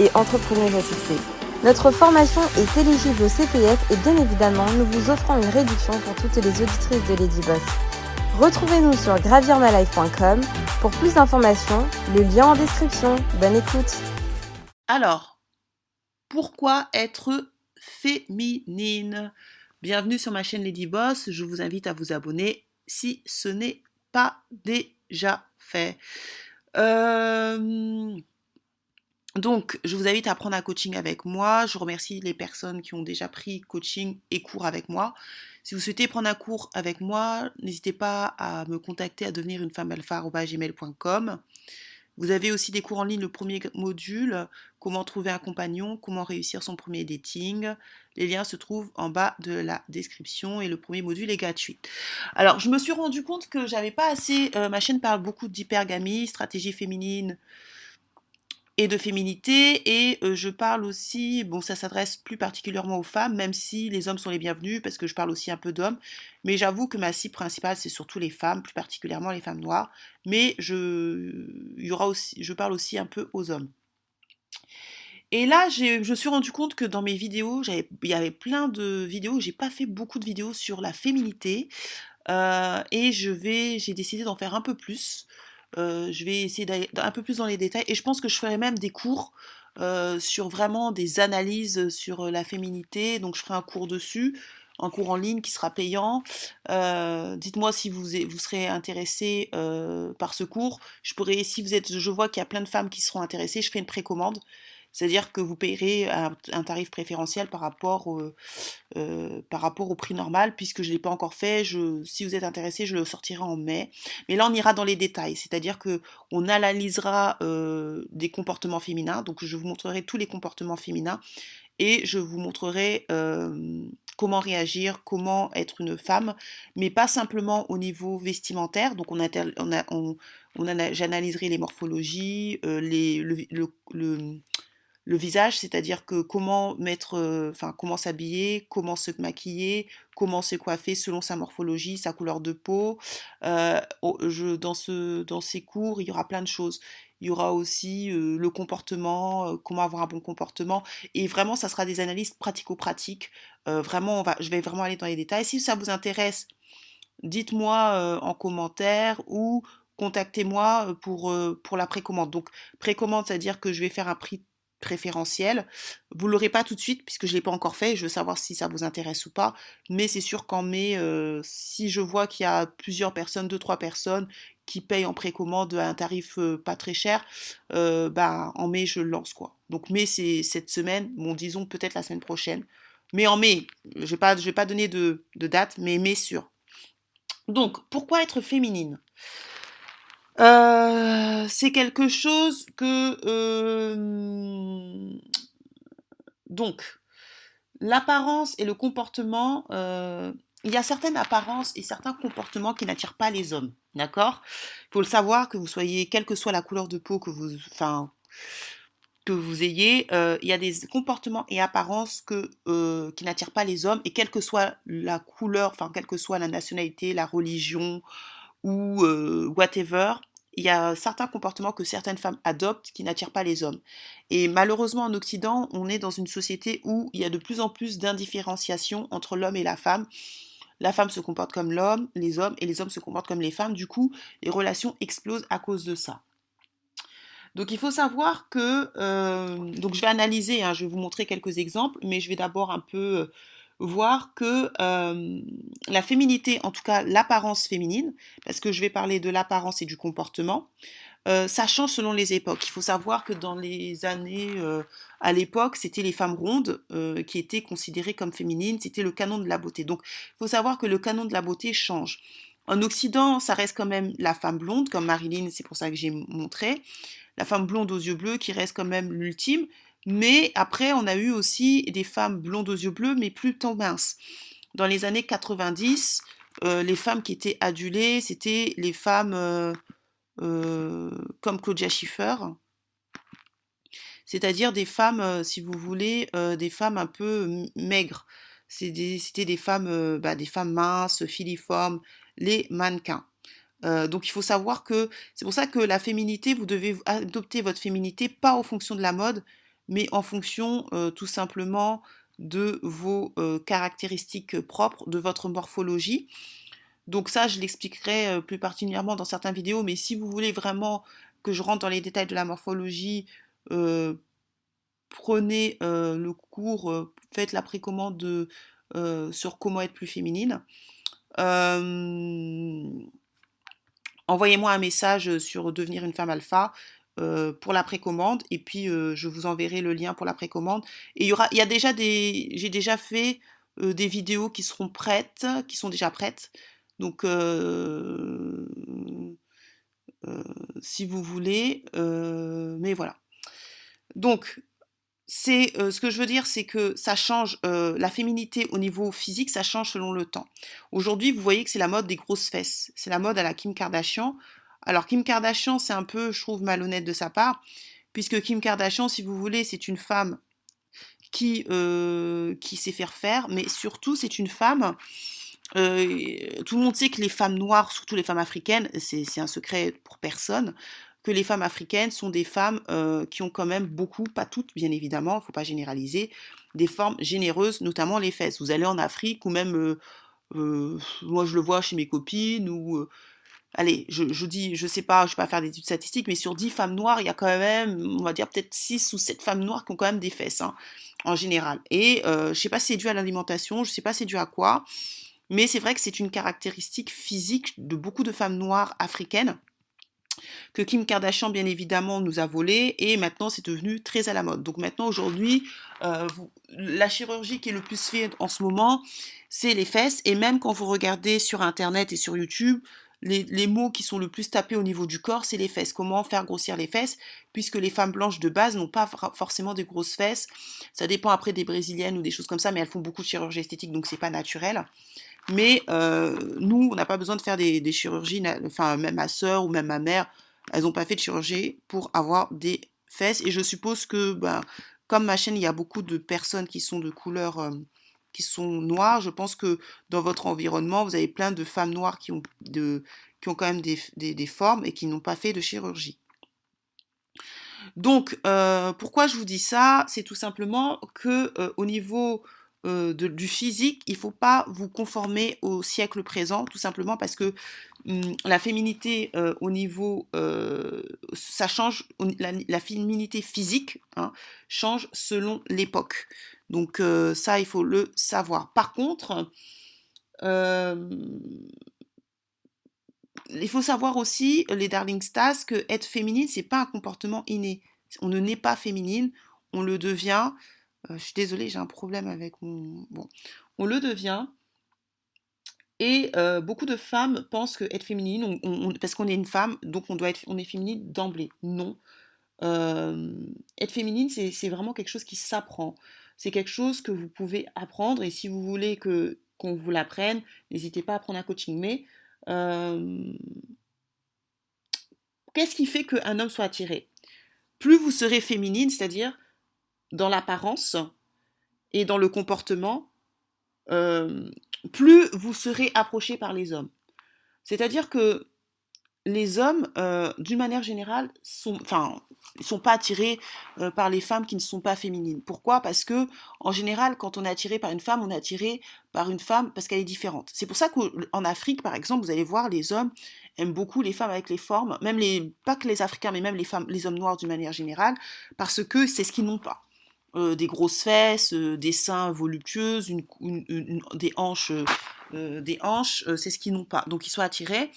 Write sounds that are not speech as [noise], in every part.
et entrepreneuse à. Notre formation est éligible au CPF et bien évidemment, nous vous offrons une réduction pour toutes les auditrices de Lady Boss. Retrouvez-nous sur gravirmalife.com pour plus d'informations, le lien en description. Bonne écoute. Alors, pourquoi être féminine? Bienvenue sur ma chaîne Lady Boss. Je vous invite à vous abonner si ce n'est pas déjà fait. Euh, donc, je vous invite à prendre un coaching avec moi. Je remercie les personnes qui ont déjà pris coaching et cours avec moi. Si vous souhaitez prendre un cours avec moi, n'hésitez pas à me contacter à devenir une femme alpha.gmail.com. Vous avez aussi des cours en ligne, le premier module, comment trouver un compagnon, comment réussir son premier dating. Les liens se trouvent en bas de la description et le premier module est gratuit. Alors, je me suis rendu compte que j'avais pas assez. Euh, ma chaîne parle beaucoup d'hypergamie, stratégie féminine, et de féminité. Et euh, je parle aussi, bon, ça s'adresse plus particulièrement aux femmes, même si les hommes sont les bienvenus, parce que je parle aussi un peu d'hommes. Mais j'avoue que ma cible principale, c'est surtout les femmes, plus particulièrement les femmes noires. Mais je, y aura aussi, je parle aussi un peu aux hommes. Et là, je me suis rendu compte que dans mes vidéos, il y avait plein de vidéos, j'ai pas fait beaucoup de vidéos sur la féminité. Euh, et je vais, j'ai décidé d'en faire un peu plus. Euh, je vais essayer d'aller un peu plus dans les détails et je pense que je ferai même des cours euh, sur vraiment des analyses sur euh, la féminité. Donc je ferai un cours dessus, un cours en ligne qui sera payant. Dites-moi si vous, vous serez intéressé par ce cours. Je pourrais, si vous êtes, je vois qu'il y a plein de femmes qui seront intéressées, je ferai une précommande. C'est-à-dire que vous payerez un, tarif préférentiel par rapport, euh, par rapport au prix normal, puisque je ne l'ai pas encore fait. Si vous êtes intéressé, je le sortirai en mai. Mais là, on ira dans les détails. C'est-à-dire que on analysera euh, des comportements féminins. Donc, je vous montrerai tous les comportements féminins et je vous montrerai euh, comment réagir, comment être une femme, mais pas simplement au niveau vestimentaire. Donc on, j'analyserai les morphologies, les, le, le visage, c'est-à-dire que comment mettre, euh, enfin comment s'habiller, comment se maquiller, comment se coiffer selon sa morphologie, sa couleur de peau. Euh, je, dans, ce, ces cours, il y aura plein de choses. Il y aura aussi euh, le comportement, comment avoir un bon comportement. Et vraiment, ça sera des analyses pratico-pratiques. vraiment, on va, je vais vraiment aller dans les détails. Si ça vous intéresse, dites-moi en commentaire ou contactez-moi pour, pour la précommande. Donc, précommande, c'est-à-dire que je vais faire un prix préférentiel. Vous l'aurez pas tout de suite puisque je l'ai pas encore fait. Je veux savoir si ça vous intéresse ou pas. Mais c'est sûr qu'en mai, euh, si je vois qu'il y a plusieurs personnes, deux trois personnes qui payent en précommande à un tarif euh, pas très cher, euh, bah en mai je le lance quoi. Donc mai c'est cette semaine. Bon disons peut-être la semaine prochaine. Mais en mai, je vais pas je vais pas donner de, de date, mais mai sûr. Donc pourquoi être féminine? Euh, c'est quelque chose que... Euh, donc, l'apparence et le comportement, euh, il y a certaines apparences et certains comportements qui n'attirent pas les hommes, d'accord? Il faut le savoir que vous soyez, quelle que soit la couleur de peau que vous, enfin, que vous ayez, il y a des comportements et apparences que, qui n'attirent pas les hommes et quelle que soit la couleur, enfin, quelle que soit la nationalité, la religion, ou whatever, il y a certains comportements que certaines femmes adoptent qui n'attirent pas les hommes. Et malheureusement en Occident, on est dans une société où il y a de plus en plus d'indifférenciation entre l'homme et la femme. La femme se comporte comme l'homme, les hommes, et les hommes se comportent comme les femmes. Du coup, les relations explosent à cause de ça. Donc il faut savoir que, euh, donc je vais analyser, hein, je vais vous montrer quelques exemples, mais je vais d'abord un peu euh, voir que la féminité, en tout cas l'apparence féminine, parce que je vais parler de l'apparence et du comportement, ça change selon les époques. Il faut savoir que dans les années, à l'époque, c'était les femmes rondes qui étaient considérées comme féminines, c'était le canon de la beauté. Donc, il faut savoir que le canon de la beauté change. En Occident, ça reste quand même la femme blonde, comme Marilyn, c'est pour ça que j'ai montré, la femme blonde aux yeux bleus qui reste quand même l'ultime, Mais après, on a eu aussi des femmes blondes aux yeux bleus, mais plutôt minces. Dans les années 90, les femmes qui étaient adulées, c'était les femmes comme Claudia Schiffer, c'est-à-dire des femmes, si vous voulez, des femmes un peu maigres. C'était des, femmes, bah, des femmes minces, filiformes, les mannequins. donc il faut savoir que c'est pour ça que la féminité, vous devez adopter votre féminité pas en fonction de la mode, mais en fonction tout simplement de vos caractéristiques propres, de votre morphologie. Donc ça, je l'expliquerai plus particulièrement dans certaines vidéos, mais si vous voulez vraiment que je rentre dans les détails de la morphologie, prenez le cours, faites la précommande sur comment être plus féminine. Envoyez-moi un message sur devenir une femme alpha. Pour la précommande et puis je vous enverrai le lien pour la précommande et il y aura il y a déjà des j'ai déjà fait des vidéos qui seront prêtes qui sont déjà prêtes donc si vous voulez mais voilà donc, c'est ce que je veux dire, c'est que ça change la féminité au niveau physique, ça change selon le temps. Aujourd'hui, vous voyez que c'est la mode des grosses fesses, c'est la mode à la Kim Kardashian. Alors Kim Kardashian, c'est un peu, je trouve, malhonnête de sa part, puisque Kim Kardashian, si vous voulez, c'est une femme qui qui sait faire faire, mais surtout c'est une femme. tout le monde sait que les femmes noires, surtout les femmes africaines, c'est un secret pour personne, que les femmes africaines sont des femmes euh, qui ont quand même beaucoup, pas toutes bien évidemment, il ne faut pas généraliser, des formes généreuses, notamment les fesses. Vous allez en Afrique ou même, euh, euh, moi je le vois chez mes copines ou... allez, je, je, dis, je sais pas, je vais pas faire des études statistiques, mais sur 10 femmes noires, il y a quand même, on va dire peut-être 6 ou 7 femmes noires qui ont quand même des fesses, hein, en général. Et je ne sais pas si c'est dû à l'alimentation, je sais pas si c'est dû à quoi, mais c'est vrai que c'est une caractéristique physique de beaucoup de femmes noires africaines que Kim Kardashian, bien évidemment, nous a volé et maintenant c'est devenu très à la mode. Donc maintenant, aujourd'hui, euh, la chirurgie qui est le plus faite en ce moment, c'est les fesses. Et même quand vous regardez sur Internet et sur YouTube, les, mots qui sont le plus tapés au niveau du corps, c'est les fesses. Comment faire grossir les fesses Puisque les femmes blanches de base n'ont pas forcément des grosses fesses. Ça dépend après des brésiliennes ou des choses comme ça, mais elles font beaucoup de chirurgie esthétique, donc c'est pas naturel. Mais euh, nous, on n'a pas besoin de faire des, chirurgies, enfin même ma soeur ou même ma mère, elles n'ont pas fait de chirurgie pour avoir des fesses. Et je suppose que, ben, comme ma chaîne, il y a beaucoup de personnes qui sont de couleur, euh, qui sont noires. Je pense que dans votre environnement, vous avez plein de femmes noires qui ont, de, qui ont quand même des, des, formes et qui n'ont pas fait de chirurgie. Donc, euh, pourquoi je vous dis ça? C'est tout simplement que au niveau euh, du physique, il ne faut pas vous conformer au siècle présent, tout simplement parce que hum, la féminité euh, au niveau, euh, ça change, la, féminité physique hein, change selon l'époque. Donc ça, il faut le savoir. Par contre, il faut savoir aussi, les Darling Stars, que être féminine, c'est pas un comportement inné. On ne naît pas féminine, on le devient. Je suis désolée, j'ai un problème avec mon. On le devient. Et beaucoup de femmes pensent que être féminine, parce qu'on est une femme, donc on doit être, on est féminine d'emblée. Non. Être féminine, c'est vraiment quelque chose qui s'apprend. C'est quelque chose que vous pouvez apprendre. Et si vous voulez que qu'on vous l'apprenne, n'hésitez pas à prendre un coaching. Mais qu'est-ce qui fait qu'un homme soit attiré? Plus vous serez féminine, c'est-à-dire dans l'apparence et dans le comportement, euh, plus vous serez approché par les hommes. C'est-à-dire que les hommes, euh, d'une manière générale, sont, enfin, sont pas attirés euh, par les femmes qui ne sont pas féminines. Pourquoi? Parce que, en général, quand on est attiré par une femme, on est attiré par une femme parce qu'elle est différente. C'est pour ça qu'en Afrique, par exemple, vous allez voir, les hommes aiment beaucoup les femmes avec les formes, même les, pas que les Africains, mais même les femmes, les hommes noirs d'une manière générale, parce que c'est ce qu'ils n'ont pas. Euh, des grosses fesses, des seins voluptueuses, des hanches, des hanches, c'est ce qu'ils n'ont pas. Donc ils sont attirés.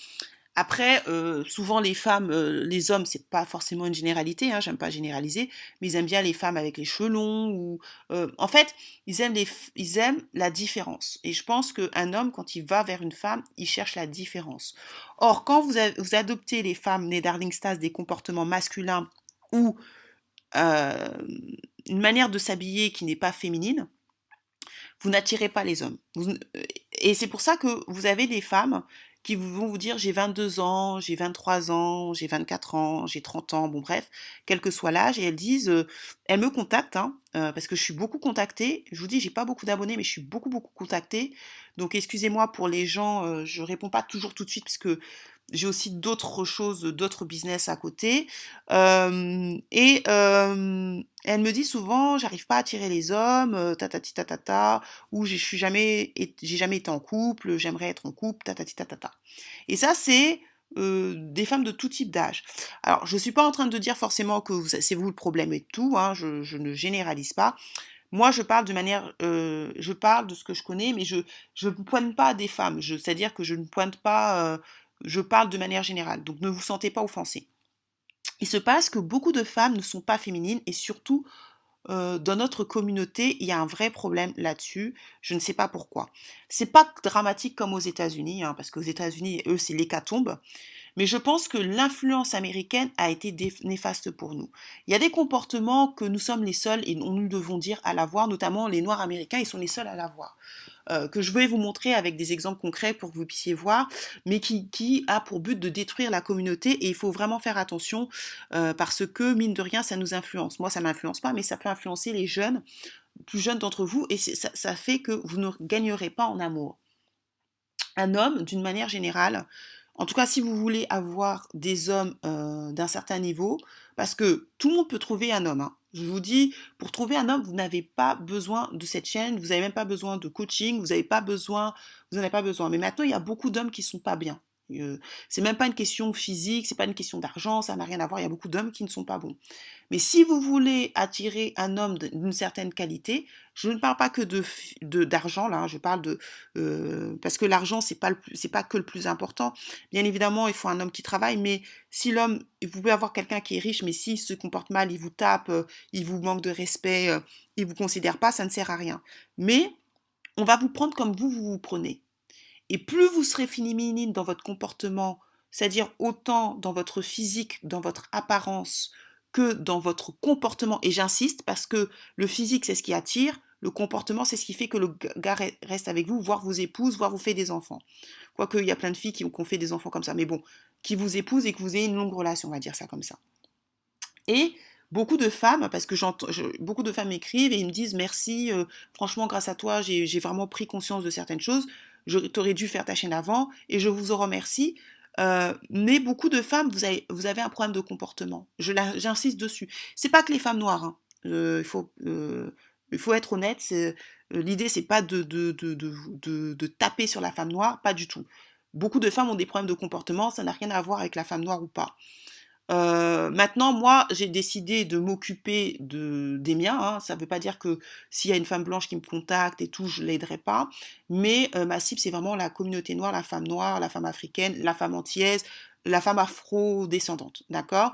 Après, souvent les femmes, les hommes, c'est pas forcément une généralité, hein, j'aime pas généraliser, mais ils aiment bien les femmes avec les cheveux longs ou, en fait, ils aiment les, ils aiment la différence. Et je pense qu'un homme, quand il va vers une femme, il cherche la différence. Or, quand vous, adoptez les femmes nées Darling Stars des comportements masculins ou une manière de s'habiller qui n'est pas féminine, vous n'attirez pas les hommes. et c'est pour ça que vous avez des femmes qui vont vous dire j'ai 22 ans, j'ai 23 ans, j'ai 24 ans, j'ai 30 ans, bon bref, quel que soit l'âge, et elles disent, elles me contactent, hein, parce que je suis beaucoup contactée, je vous dis, j'ai pas beaucoup d'abonnés, mais je suis beaucoup, beaucoup contactée, donc excusez-moi pour les gens, je réponds pas toujours tout de suite, parce que j'ai aussi d'autres choses, d'autres business à côté. et elle me dit souvent, j'arrive pas à attirer les hommes, tatati tatata, ou je suis jamais, j'ai jamais été en couple, j'aimerais être en couple, tatati tatata. Et ça, c'est des femmes de tout type d'âge. Alors, je suis pas en train de dire forcément que c'est vous le problème et tout, hein, je, ne généralise pas. Moi, je parle de manière, je parle de ce que je connais, mais je je ne pointe pas des femmes. C'est-à-dire que je ne pointe pas je parle de manière générale, donc ne vous sentez pas offensé. Il se passe que beaucoup de femmes ne sont pas féminines et surtout euh, dans notre communauté, il y a un vrai problème là-dessus. Je ne sais pas pourquoi. C'est pas dramatique comme aux États-Unis, hein, parce qu'aux États-Unis, eux, c'est l'hécatombe. Mais je pense que l'influence américaine a été néfaste pour nous. Il y a des comportements que nous sommes les seuls et nous devons dire à l'avoir, notamment les Noirs américains, ils sont les seuls à l'avoir. Euh, que je vais vous montrer avec des exemples concrets pour que vous puissiez voir, mais qui, a pour but de détruire la communauté et il faut vraiment faire attention euh, parce que, mine de rien, ça nous influence. Moi, ça m'influence pas, mais ça peut influencer les jeunes, plus jeunes d'entre vous, et ça, ça fait que vous ne gagnerez pas en amour. Un homme, d'une manière générale, en tout cas, si vous voulez avoir des hommes euh, d'un certain niveau, parce que tout le monde peut trouver un homme. Hein. Je vous dis, pour trouver un homme, vous n'avez pas besoin de cette chaîne, vous n'avez même pas besoin de coaching, vous n'avez pas besoin, vous n'en avez pas besoin. Mais maintenant, il y a beaucoup d'hommes qui ne sont pas bien. Euh, c'est même pas une question physique, c'est pas une question d'argent, ça n'a rien à voir. Il y a beaucoup d'hommes qui ne sont pas bons. Mais si vous voulez attirer un homme d'une certaine qualité, je ne parle pas que de d'argent là, hein, je parle de euh, parce que l'argent c'est pas c'est pas que le plus important. Bien évidemment, il faut un homme qui travaille, mais si l'homme, vous pouvez avoir quelqu'un qui est riche, mais s'il se comporte mal, il vous tape, euh, il vous manque de respect, il vous considère pas, ça ne sert à rien. Mais on va vous prendre comme vous vous vous prenez. Et plus vous serez féminine dans votre comportement, c'est-à-dire autant dans votre physique, dans votre apparence, que dans votre comportement, et j'insiste parce que le physique c'est ce qui attire, le comportement c'est ce qui fait que le gars reste avec vous, voire vous épouse, voire vous fait des enfants. Quoique il y a plein de filles qui ont fait des enfants comme ça, mais bon, qui vous épousent et que vous ayez une longue relation, on va dire ça comme ça. Et beaucoup de femmes, parce que j'entends, beaucoup de femmes écrivent et me disent merci, euh, franchement grâce à toi j'ai vraiment pris conscience de certaines choses t'aurais dû faire ta chaîne avant et je vous en remercie. Euh, mais beaucoup de femmes, vous avez, un problème de comportement. J'insiste dessus. C'est pas que les femmes noires. Hein. Euh, il, faut, euh, il faut être honnête. L'idée, c'est pas de, taper sur la femme noire, pas du tout. Beaucoup de femmes ont des problèmes de comportement, ça n'a rien à voir avec la femme noire ou pas. Euh, maintenant, moi, j'ai décidé de m'occuper de, des miens. Hein. Ça ne veut pas dire que s'il y a une femme blanche qui me contacte et tout, je l'aiderai pas. Mais euh, ma cible, c'est vraiment la communauté noire, la femme noire, la femme africaine, la femme antillaise, la femme afro-descendante. D'accord?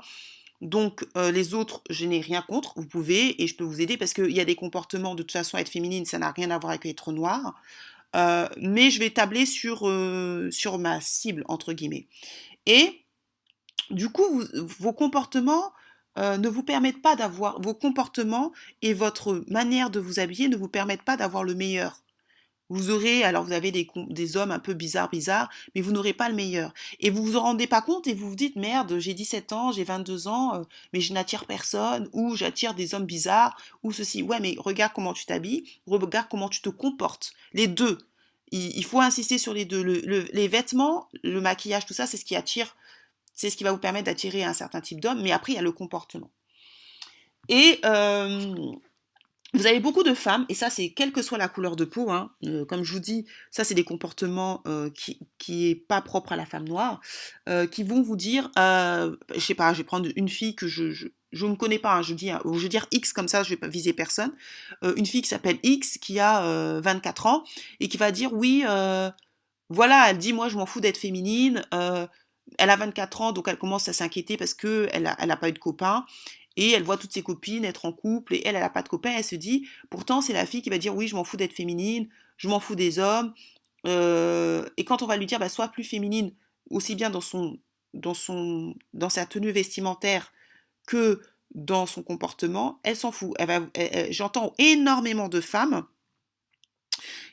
Donc euh, les autres, je n'ai rien contre, vous pouvez et je peux vous aider parce qu'il y a des comportements de toute façon être féminine, ça n'a rien à voir avec être noir. mais je vais tabler sur, sur ma cible entre guillemets. Et du coup, vos comportements euh, ne vous permettent pas d'avoir, vos comportements et votre manière de vous habiller ne vous permettent pas d'avoir le meilleur. Vous aurez, alors vous avez des, hommes un peu bizarres, bizarres, mais vous n'aurez pas le meilleur. Et vous vous en rendez pas compte et vous vous dites, merde, j'ai 17 ans, j'ai 22 ans, euh, mais je n'attire personne, ou j'attire des hommes bizarres, ou ceci. Ouais, mais regarde comment tu t'habilles, regarde comment tu te comportes. Les deux. Il, faut insister sur les deux. les vêtements, le maquillage, tout ça, c'est ce qui attire c'est ce qui va vous permettre d'attirer un certain type d'homme, mais après, il y a le comportement. Et euh, vous avez beaucoup de femmes, et ça, c'est quelle que soit la couleur de peau, hein, euh, comme je vous dis, ça, c'est des comportements euh, qui, qui est pas propre à la femme noire, qui vont vous dire, je sais pas, je vais prendre une fille que je, je ne connais pas, hein, je, dis, je veux dire X comme ça, je vais pas viser personne. une fille qui s'appelle X, qui a 24 ans, et qui va dire oui, voilà, elle dit moi je m'en fous d'être féminine, elle a 24 ans, donc elle commence à s'inquiéter parce que elle n'a pas eu de copain. Et elle voit toutes ses copines être en couple et elle, elle n'a pas de copain. Elle se dit, pourtant, c'est la fille qui va dire, oui, je m'en fous d'être féminine, je m'en fous des hommes. Euh, et quand on va lui dire, bah, sois plus féminine, aussi bien dans, son, dans, sa tenue vestimentaire que dans son comportement, elle s'en fout. Elle J'entends énormément de femmes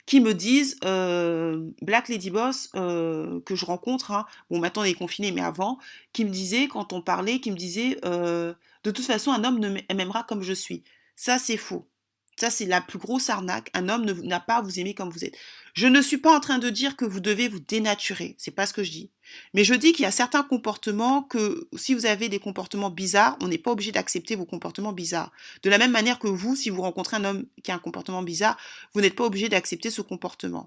qui me disent euh, Black Lady Boss euh, que je rencontre, hein, bon maintenant elle est confinée mais avant, qui me disait quand on parlait, qui me disait euh, de toute façon un homme ne m'aimera comme je suis. Ça c'est faux. Ça, c'est la plus grosse arnaque. Un homme n'a pas à vous aimer comme vous êtes. Je ne suis pas en train de dire que vous devez vous dénaturer. C'est pas ce que je dis. Mais je dis qu'il y a certains comportements que, si vous avez des comportements bizarres, on n'est pas obligé d'accepter vos comportements bizarres. De la même manière que vous, si vous rencontrez un homme qui a un comportement bizarre, vous n'êtes pas obligé d'accepter ce comportement.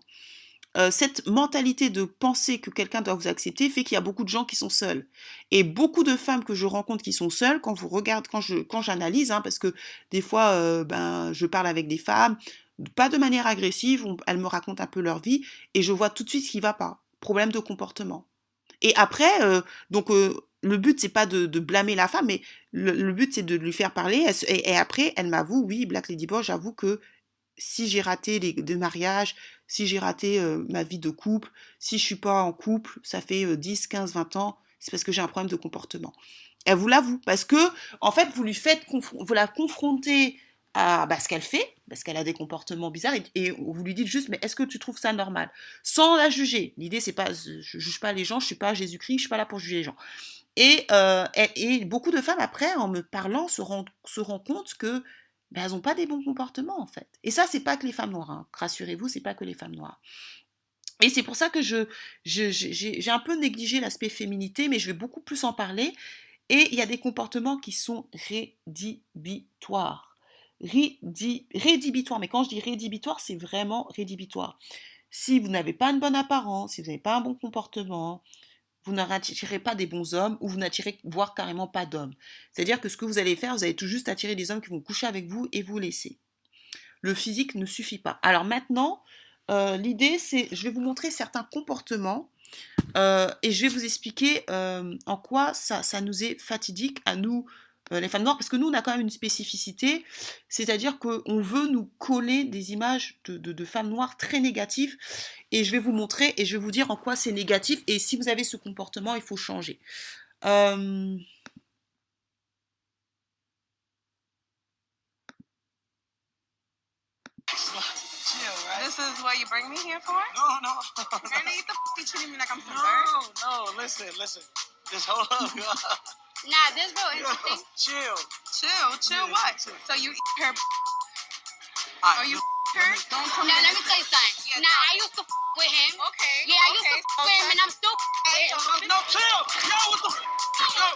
Euh, cette mentalité de penser que quelqu'un doit vous accepter fait qu'il y a beaucoup de gens qui sont seuls. Et beaucoup de femmes que je rencontre qui sont seules, quand vous regardez, quand je, quand j'analyse, hein, parce que des fois, euh, ben, je parle avec des femmes, pas de manière agressive, elles me racontent un peu leur vie, et je vois tout de suite ce qui va pas. Problème de comportement. Et après, euh, donc le but c'est pas de, blâmer la femme, mais le, but c'est de lui faire parler. et, après, elle m'avoue, oui, Black Lady Boy, j'avoue que si j'ai raté les deux mariages, si j'ai raté euh, ma vie de couple, si je suis pas en couple, ça fait 10, 15, 20 ans, c'est parce que j'ai un problème de comportement. Elle vous l'avoue, parce que, en fait, vous lui faites, vous la confrontez à bah, ce qu'elle fait, parce qu'elle a des comportements bizarres, et, vous lui dites juste, mais est-ce que tu trouves ça normal? Sans la juger. L'idée, c'est pas, je juge pas les gens, je suis pas Jésus-Christ, je suis pas là pour juger les gens. Et, euh, et, beaucoup de femmes, après, en me parlant, se se rendent compte que ben, elles n'ont pas des bons comportements en fait. Et ça, c'est pas que les femmes noires. Hein. Rassurez-vous, c'est pas que les femmes noires. Et c'est pour ça que j'ai un peu négligé l'aspect féminité, mais je vais beaucoup plus en parler. Et il y a des comportements qui sont rédhibitoires. rédhibitoires. Mais quand je dis rédhibitoire, c'est vraiment rédhibitoire. Si vous n'avez pas une bonne apparence, si vous n'avez pas un bon comportement, vous n'attirez pas des bons hommes ou vous n'attirez voire carrément pas d'hommes. C'est-à-dire que ce que vous allez faire, vous allez tout juste attirer des hommes qui vont coucher avec vous et vous laisser. Le physique ne suffit pas. Alors maintenant, euh, l'idée c'est, je vais vous montrer certains comportements euh, et je vais vous expliquer euh, en quoi ça, nous est fatidique à nous les femmes noires, parce que nous, on a quand même une spécificité, c'est-à-dire qu'on veut nous coller des images de, femmes noires très négatives, et je vais vous montrer, et je vais vous dire en quoi c'est négatif, et si vous avez ce comportement, il faut changer. Euh... This is what you bring me here for? No, no. Really? You the treating me like I'm some No, no, listen, listen. Just hold up. [laughs] Nah, this real interesting. chill. Chill. Chill yeah, what? Chill. So you eat her. Are you her? Don't come now, let me tell you something. Yeah, nah, I used to with him. Okay. Yeah, I used to okay. with him, and I'm still hey, with him. No, chill. Yo, what the? Yo,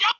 yo.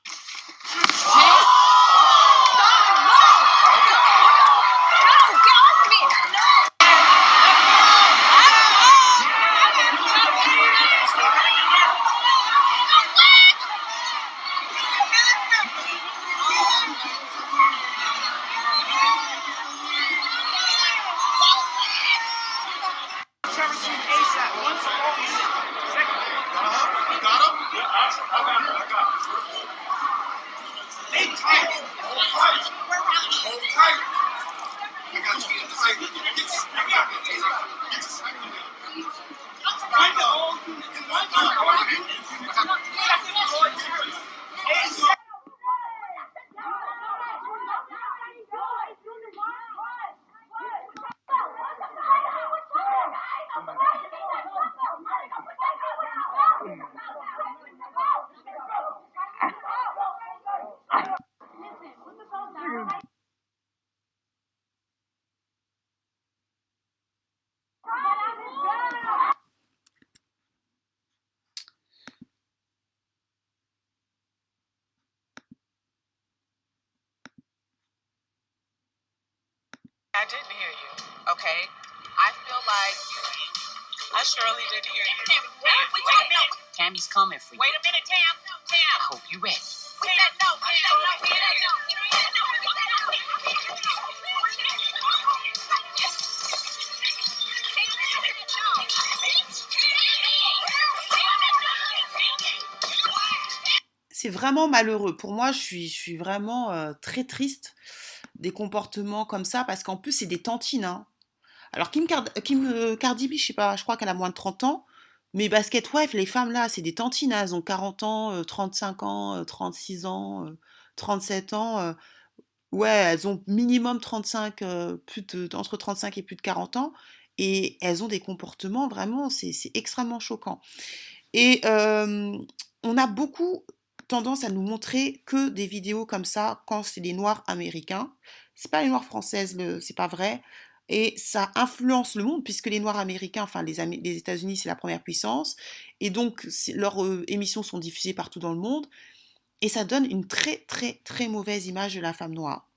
I didn't hear you. Okay? I feel like you. I surely did hear you. Wait, wait, wait, no. Tammy's coming for you. Wait a minute, Tam. Tam. I hope you're ready. We said no. We said no. We said no. C'est vraiment malheureux. Pour moi, je suis, je suis vraiment euh, très triste des comportements comme ça, parce qu'en plus, c'est des tantines. Hein. Alors, Kim, Card Kim euh, Cardi B, je sais pas, je crois qu'elle a moins de 30 ans, mais Basket Wife, les femmes là, c'est des tantines. Hein. Elles ont 40 ans, 35 euh, ans, 36 euh, ans, 37 ans, ouais, elles ont minimum 35, plus de, entre 35 et plus de 40 ans, et elles ont des comportements vraiment, c'est extrêmement choquant. Et on a beaucoup tendance à nous montrer que des vidéos comme ça quand c'est les noirs américains. C'est pas les noirs françaises, c'est pas vrai. Et ça influence le monde puisque les noirs américains, enfin les, États-Unis, c'est la première puissance. Et donc leurs émissions sont diffusées partout dans le monde. Et ça donne une très très très mauvaise image de la femme noire.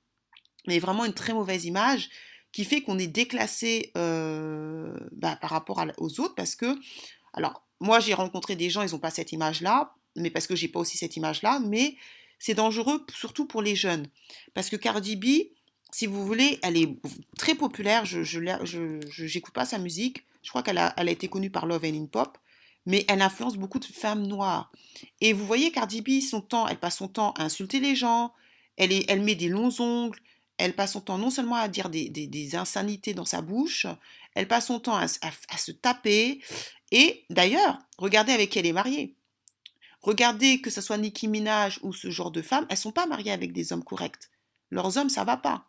Mais vraiment une très mauvaise image qui fait qu'on est déclassé euh, bah, par rapport aux autres parce que, alors moi j'ai rencontré des gens, ils n'ont pas cette image-là, mais parce que j'ai pas aussi cette image-là, mais c'est dangereux surtout pour les jeunes. Parce que Cardi B, si vous voulez, elle est très populaire, je n'écoute je, pas sa musique, je crois qu'elle a, elle a été connue par Love and In Pop, mais elle influence beaucoup de femmes noires. Et vous voyez, Cardi B, son temps, elle passe son temps à insulter les gens, elle, est, elle met des longs ongles, elle passe son temps non seulement à dire des, des, insanités dans sa bouche, elle passe son temps à, à, se taper. Et d'ailleurs, regardez avec qui elle est mariée. Regardez que ce soit Nicki Minaj ou ce genre de femmes, elles sont pas mariées avec des hommes corrects. Leurs hommes, ça va pas.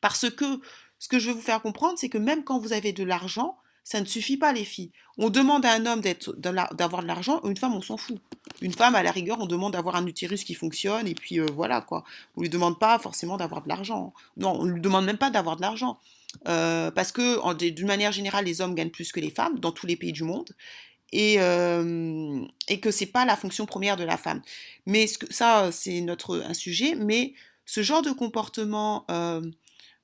Parce que ce que je veux vous faire comprendre, c'est que même quand vous avez de l'argent, ça ne suffit pas, les filles. On demande à un homme d'avoir de l'argent, une femme, on s'en fout. Une femme, à la rigueur, on demande d'avoir un utérus qui fonctionne, et puis euh, voilà, quoi. On lui demande pas forcément d'avoir de l'argent. Non, on lui demande même pas d'avoir de l'argent. Euh, parce que, d'une manière générale, les hommes gagnent plus que les femmes, dans tous les pays du monde. Et, euh, et que c'est pas la fonction première de la femme. Mais ça, c'est notre un sujet. Mais ce genre de comportement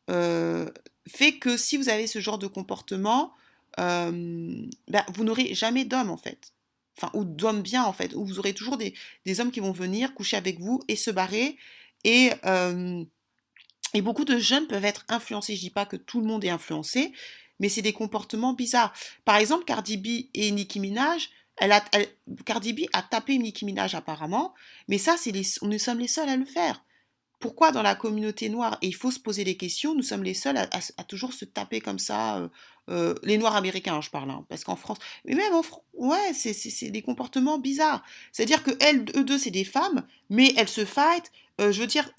fait que si vous avez ce genre de comportement, bah, vous n'aurez jamais d'hommes en fait. Enfin, ou d'hommes bien en fait, où vous aurez toujours des, hommes qui vont venir coucher avec vous et se barrer. Et, et beaucoup de jeunes peuvent être influencés. Je dis pas que tout le monde est influencé, mais c'est des comportements bizarres. Par exemple, Cardi B et Nicki Minaj, elle a, Cardi B a tapé Nicki Minaj apparemment, mais ça, c'est les, nous sommes les seuls à le faire pourquoi dans la communauté noire, et il faut se poser des questions, nous sommes les seuls à, toujours se taper comme ça, euh, euh, les noirs américains, je parle, hein, parce qu'en France, mais même en France, ouais, c'est des comportements bizarres. C'est-à-dire que elles, eux deux, c'est des femmes, mais elles se fight. Euh, je veux dire,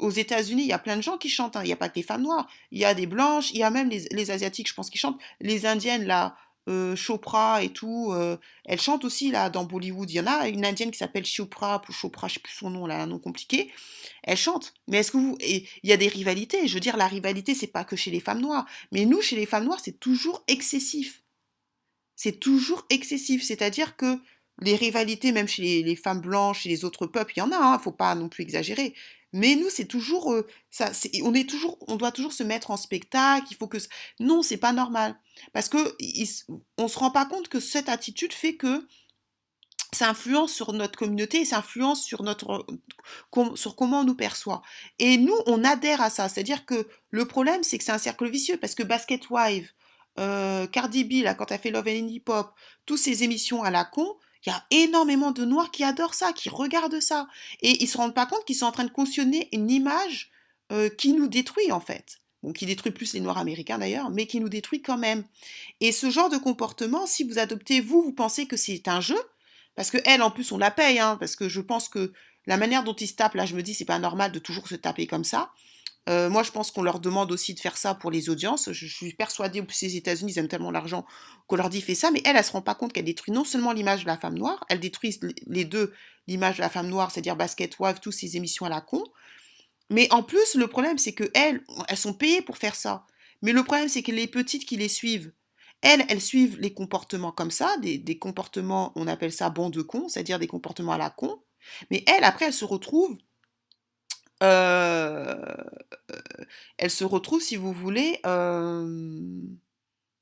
aux États-Unis, il y a plein de gens qui chantent. Hein. Il n'y a pas que les femmes noires. Il y a des blanches, il y a même les, Asiatiques, je pense, qui chantent. Les Indiennes, là, euh, Chopra et tout. Euh, elle chante aussi là dans Bollywood. Il y en a une indienne qui s'appelle Chopra, ou Chopra, je sais plus son nom, là, un nom compliqué. Elle chante. Mais est-ce que vous. il y a des rivalités. Je veux dire, la rivalité, c'est pas que chez les femmes noires. Mais nous, chez les femmes noires, c'est toujours excessif. C'est toujours excessif. C'est-à-dire que les rivalités, même chez les, femmes blanches, chez les autres peuples, il y en a, il hein, faut pas non plus exagérer. Mais nous, c'est toujours euh, ça. on est toujours, on doit toujours se mettre en spectacle. Il faut que non, c'est pas normal parce que on se rend pas compte que cette attitude fait que ça influence sur notre communauté et ça influence sur notre sur comment on nous perçoit. Et nous, on adhère à ça. C'est-à-dire que le problème, c'est que c'est un cercle vicieux parce que Basket Wife, euh, Cardi B, là, quand elle fait Love and Hip Hop, toutes ces émissions à la con, il y a énormément de Noirs qui adorent ça, qui regardent ça. Et ils se rendent pas compte qu'ils sont en train de cautionner une image euh, qui nous détruit, en fait. Bon, qui détruit plus les Noirs américains d'ailleurs, mais qui nous détruit quand même. Et ce genre de comportement, si vous adoptez, vous, vous pensez que c'est un jeu, parce que elle, en plus, on la paye, hein, parce que je pense que la manière dont ils se tapent, là, je me dis, c'est pas normal de toujours se taper comme ça. Euh, moi, je pense qu'on leur demande aussi de faire ça pour les audiences. Je, suis persuadée, que les États-Unis, ils aiment tellement l'argent qu'on leur dit fais ça, mais elle, elle se rend pas compte qu'elle détruit non seulement l'image de la femme noire, elle détruit les deux, l'image de la femme noire, c'est-à-dire Basket Wife, toutes ces émissions à la con. Mais en plus, le problème, c'est que elles, sont payées pour faire ça. Mais le problème, c'est que les petites qui les suivent, elles, elles suivent les comportements comme ça, des, des comportements, on appelle ça bon de con, c'est-à-dire des comportements à la con. Mais elles, après, elles se retrouvent euh, elle se retrouve, si vous voulez,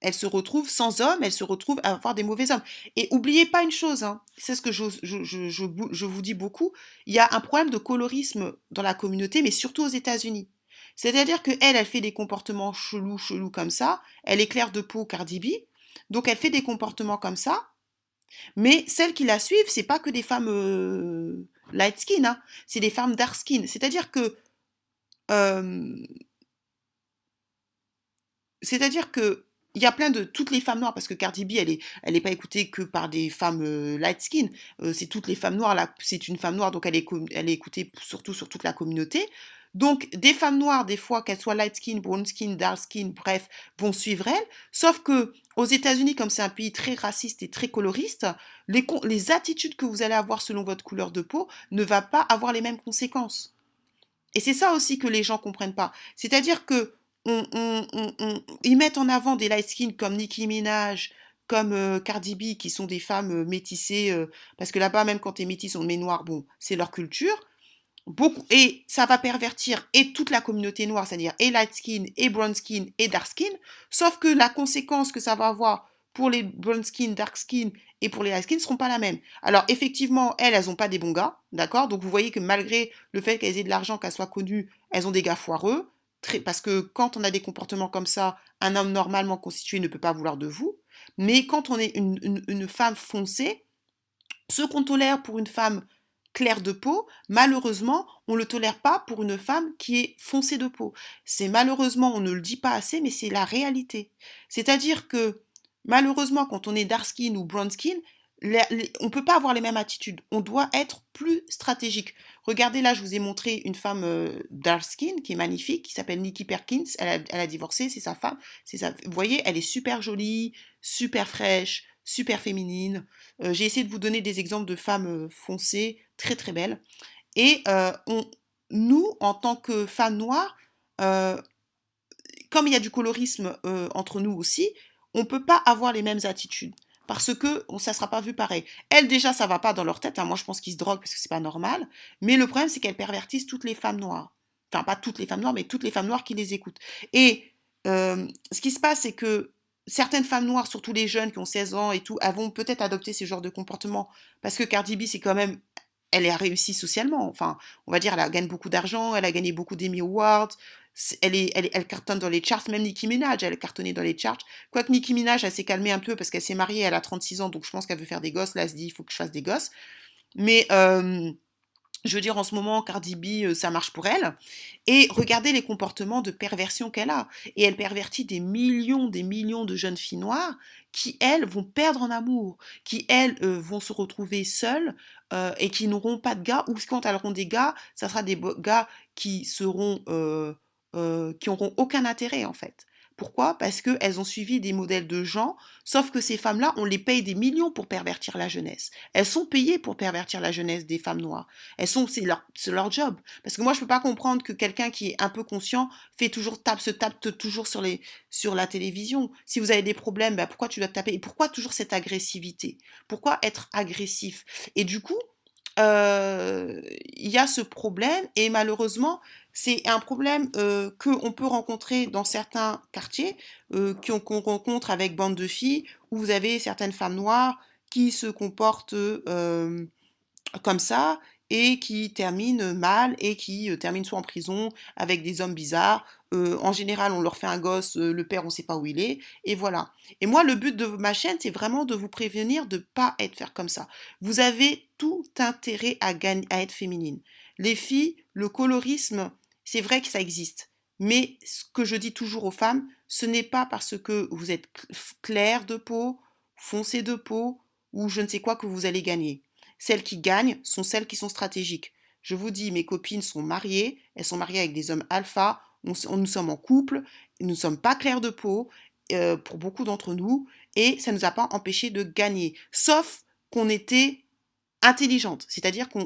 elle se retrouve sans homme, elle se retrouve à avoir des mauvais hommes. Et oubliez pas une chose, hein, c'est ce que je, vous dis beaucoup, il y a un problème de colorisme dans la communauté, mais surtout aux États-Unis. C'est-à-dire que elle, elle fait des comportements chelous, chelous comme ça. Elle est claire de peau, Cardi B. Donc elle fait des comportements comme ça. Mais celles qui la suivent, c'est pas que des femmes light skin, hein. c'est des femmes dark skin. C'est-à-dire que. c'est-à-dire que. il y a plein de toutes les femmes noires parce que Cardi B elle est elle est pas écoutée que par des femmes light skin c'est toutes les femmes noires c'est une femme noire donc elle est elle est écoutée surtout sur toute la communauté donc, des femmes noires, des fois, qu'elles soient light skin, brown skin, dark skin, bref, vont suivre elles. Sauf que aux États-Unis, comme c'est un pays très raciste et très coloriste, les, attitudes que vous allez avoir selon votre couleur de peau ne va pas avoir les mêmes conséquences. Et c'est ça aussi que les gens comprennent pas. C'est-à-dire que ils mettent en avant des light skin comme Nicki Minaj, comme euh, Cardi B, qui sont des femmes euh, métissées, euh, parce que là-bas, même quand tu es métisse, on met noir, bon, c'est leur culture et ça va pervertir et toute la communauté noire, c'est-à-dire et light skin, et brown skin, et dark skin, sauf que la conséquence que ça va avoir pour les brown skin, dark skin et pour les light skin ne seront pas la même. Alors effectivement, elles, elles n'ont pas des bons gars, d'accord? Donc vous voyez que malgré le fait qu'elles aient de l'argent, qu'elles soient connues, elles ont des gars foireux, parce que quand on a des comportements comme ça, un homme normalement constitué ne peut pas vouloir de vous, mais quand on est une, une femme foncée, ce qu'on tolère pour une femme clair de peau, malheureusement, on ne le tolère pas pour une femme qui est foncée de peau. C'est malheureusement, on ne le dit pas assez, mais c'est la réalité. C'est-à-dire que malheureusement, quand on est dark skin ou brown skin, on ne peut pas avoir les mêmes attitudes. On doit être plus stratégique. Regardez là, je vous ai montré une femme euh, dark skin qui est magnifique, qui s'appelle Nikki Perkins. Elle a, divorcé, c'est sa femme. Vous voyez, elle est super jolie, super fraîche, super féminine. Euh, j'ai essayé de vous donner des exemples de femmes euh, foncées, très très belles. Et euh, on, nous, en tant que femmes noires, comme il y a du colorisme entre nous aussi, on ne peut pas avoir les mêmes attitudes. Parce que ça ne sera pas vu pareil. Elles, déjà, ça va pas dans leur tête. Hein. Moi, je pense qu'ils se droguent parce que c'est pas normal. Mais le problème, c'est qu'elles pervertissent toutes les femmes noires. Enfin, pas toutes les femmes noires, mais toutes les femmes noires qui les écoutent. Et ce qui se passe, c'est que certaines femmes noires, surtout les jeunes qui ont 16 ans et tout, elles vont peut-être adopter ce genre de comportement parce que Cardi B, c'est quand même, elle a réussi socialement. Enfin, on va dire, elle a gagné beaucoup d'argent, elle a gagné beaucoup d'Emmy Awards, elle, est, elle, cartonne dans les charts, même Nicki Minaj, elle a cartonné dans les charts. Quoique Nicki Minaj, elle s'est calmée un peu parce qu'elle s'est mariée, elle a 36 ans, donc je pense qu'elle veut faire des gosses. Là, elle se dit, il faut que je fasse des gosses. Mais euh, je veux dire, en ce moment, Cardi B, euh, ça marche pour elle. Et regardez les comportements de perversion qu'elle a. Et elle pervertit des millions, des millions de jeunes filles noires qui, elles, vont perdre en amour, qui, elles, euh, vont se retrouver seules euh, et qui n'auront pas de gars, ou quand elles auront des gars, ça sera des gars qui seront, qui auront aucun intérêt, en fait. Pourquoi? Parce qu'elles ont suivi des modèles de gens, sauf que ces femmes-là, on les paye des millions pour pervertir la jeunesse. Elles sont payées pour pervertir la jeunesse des femmes noires. Elles sont, c'est leur, leur job. Parce que moi, je peux pas comprendre que quelqu'un qui est un peu conscient fait toujours tape, se tape toujours sur les, sur la télévision. Si vous avez des problèmes, ben pourquoi tu dois taper? Et pourquoi toujours cette agressivité? Pourquoi être agressif? Et du coup, euh, il y a ce problème et malheureusement, c'est un problème euh, qu'on peut rencontrer dans certains quartiers, euh, qu'on rencontre avec bande de filles, où vous avez certaines femmes noires qui se comportent euh, comme ça et qui terminent mal et qui terminent soit en prison avec des hommes bizarres. en général, on leur fait un gosse, le père, on ne sait pas où il est, et voilà. Et moi, le but de ma chaîne, c'est vraiment de vous prévenir de pas être faire comme ça. Vous avez tout intérêt à, à être féminine. Les filles, le colorisme, c'est vrai que ça existe. Mais ce que je dis toujours aux femmes, ce n'est pas parce que vous êtes clair de peau, foncé de peau, ou je ne sais quoi que vous allez gagner. Celles qui gagnent sont celles qui sont stratégiques. Je vous dis, mes copines sont mariées, elles sont mariées avec des hommes alpha, on, nous sommes en couple, nous ne sommes pas clairs de peau euh, pour beaucoup d'entre nous, et ça ne nous a pas empêché de gagner. Sauf qu'on était intelligente, c'est-à-dire qu'on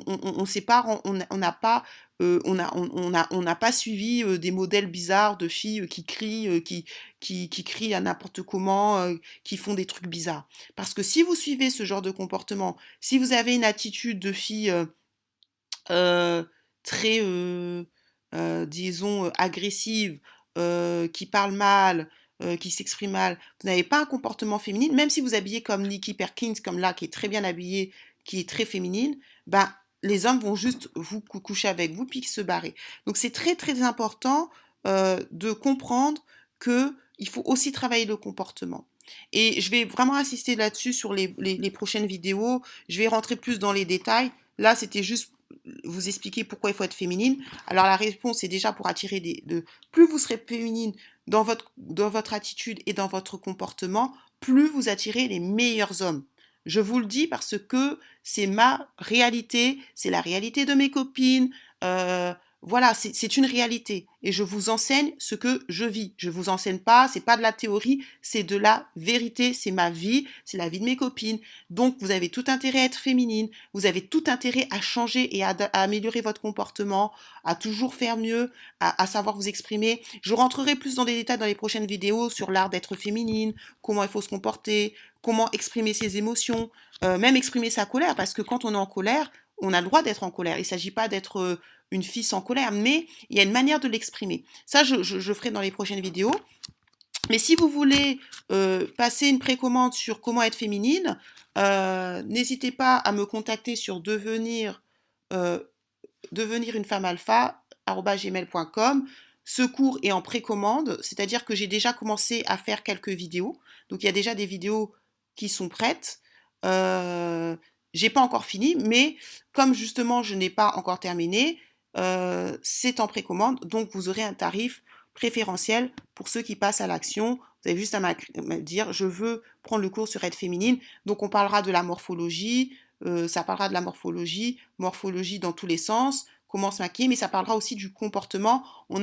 pas, on n'a pas, euh, on a, on, a, on n'a pas suivi euh, des modèles bizarres de filles euh, qui crient, qui, qui, crient à n'importe comment, qui font des trucs bizarres. Parce que si vous suivez ce genre de comportement, si vous avez une attitude de fille très, disons, agressive, qui parle mal, qui s'exprime mal, vous n'avez pas un comportement féminin, même si vous habillez comme Nikki Perkins, comme là, qui est très bien habillée, qui est très féminine, ben, les hommes vont juste vous coucher avec vous puis se barrer. Donc c'est très très important euh, de comprendre que il faut aussi travailler le comportement. Et je vais vraiment insister là-dessus sur les, prochaines vidéos. Je vais rentrer plus dans les détails. Là, c'était juste vous expliquer pourquoi il faut être féminine. Alors la réponse est déjà pour attirer des... De, plus vous serez féminine dans votre, dans votre attitude et dans votre comportement, plus vous attirez les meilleurs hommes. Je vous le dis parce que c'est ma réalité, c'est la réalité de mes copines. Euh, voilà, c'est une réalité. Et je vous enseigne ce que je vis. Je vous enseigne pas, c'est pas de la théorie, c'est de la vérité, c'est ma vie, c'est la vie de mes copines. Donc, vous avez tout intérêt à être féminine, vous avez tout intérêt à changer et à, améliorer votre comportement, à toujours faire mieux, à, savoir vous exprimer. Je rentrerai plus dans les détails dans les prochaines vidéos sur l'art d'être féminine, comment il faut se comporter, comment exprimer ses émotions, euh, même exprimer sa colère, parce que quand on est en colère, on a le droit d'être en colère. Il ne s'agit pas d'être euh, une fille sans colère, mais il y a une manière de l'exprimer. Ça, je, ferai dans les prochaines vidéos. Mais si vous voulez euh, passer une précommande sur comment être féminine, n'hésitez pas à me contacter sur devenir, devenir une femme alpha, gmail.com. Ce cours est en précommande, c'est-à-dire que j'ai déjà commencé à faire quelques vidéos. Donc il y a déjà des vidéos qui sont prêtes. Euh, j'ai pas encore fini, mais comme justement je n'ai pas encore terminé, euh, c'est en précommande, donc vous aurez un tarif préférentiel pour ceux qui passent à l'action. Vous avez juste à me dire, je veux prendre le cours sur aide féminine. Donc on parlera de la morphologie, euh, ça parlera de la morphologie, morphologie dans tous les sens, comment se maquiller, mais ça parlera aussi du comportement. On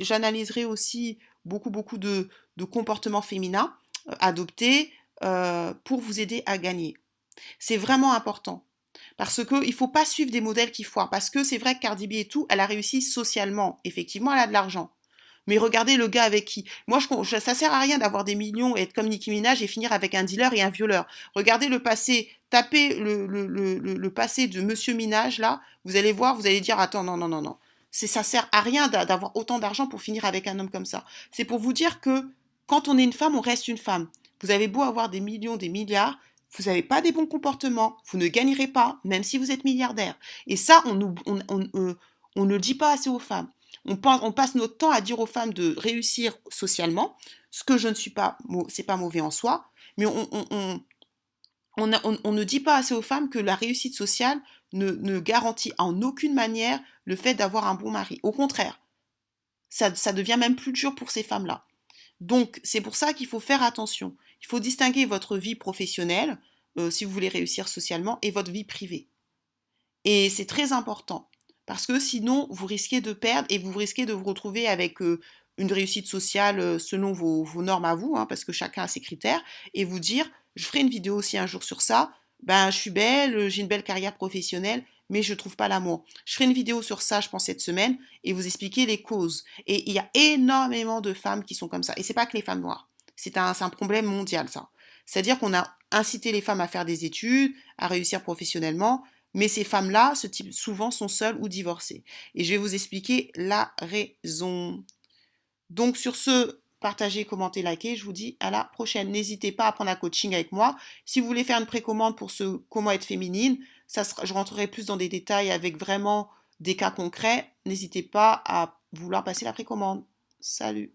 j'analyserai aussi beaucoup beaucoup de, comportements féminins euh, adoptés pour vous aider à gagner. C'est vraiment important. Parce qu'il ne faut pas suivre des modèles qui foirent. Parce que c'est vrai que Cardi B et tout, elle a réussi socialement. Effectivement, elle a de l'argent. Mais regardez le gars avec qui. Moi, je, ça sert à rien d'avoir des millions et être comme Nicki Minaj et finir avec un dealer et un violeur. Regardez le passé. Tapez le, le, passé de Monsieur Minaj, là. Vous allez voir, vous allez dire Attends, non, non, non, non. C'est, ça sert à rien d'avoir autant d'argent pour finir avec un homme comme ça. C'est pour vous dire que quand on est une femme, on reste une femme. Vous avez beau avoir des millions, des milliards, vous n'avez pas des bons comportements, vous ne gagnerez pas, même si vous êtes milliardaire. Et ça, on, ne le dit pas assez aux femmes. On, passe notre temps à dire aux femmes de réussir socialement, ce que je ne suis pas, c'est pas mauvais en soi, mais on, ne dit pas assez aux femmes que la réussite sociale ne, garantit en aucune manière le fait d'avoir un bon mari. Au contraire, ça devient même plus dur pour ces femmes-là. Donc, c'est pour ça qu'il faut faire attention. Il faut distinguer votre vie professionnelle, euh, si vous voulez réussir socialement, et votre vie privée. Et c'est très important, parce que sinon, vous risquez de perdre et vous risquez de vous retrouver avec euh, une réussite sociale euh, selon vos, normes à vous, hein, parce que chacun a ses critères, et vous dire, je ferai une vidéo aussi un jour sur ça, ben je suis belle, j'ai une belle carrière professionnelle, mais je ne trouve pas l'amour. Je ferai une vidéo sur ça, je pense, cette semaine, et vous expliquer les causes. Et il y a énormément de femmes qui sont comme ça. Et c'est pas que les femmes noires. C'est un, problème mondial, ça. C'est-à-dire qu'on a incité les femmes à faire des études, à réussir professionnellement, mais ces femmes-là, ce type, souvent, sont seules ou divorcées. Et je vais vous expliquer la raison. Donc, sur ce, partagez, commentez, likez. Je vous dis à la prochaine. N'hésitez pas à prendre un coaching avec moi. Si vous voulez faire une précommande pour ce comment être féminine, je rentrerai plus dans des détails avec vraiment des cas concrets. N'hésitez pas à vouloir passer la précommande. Salut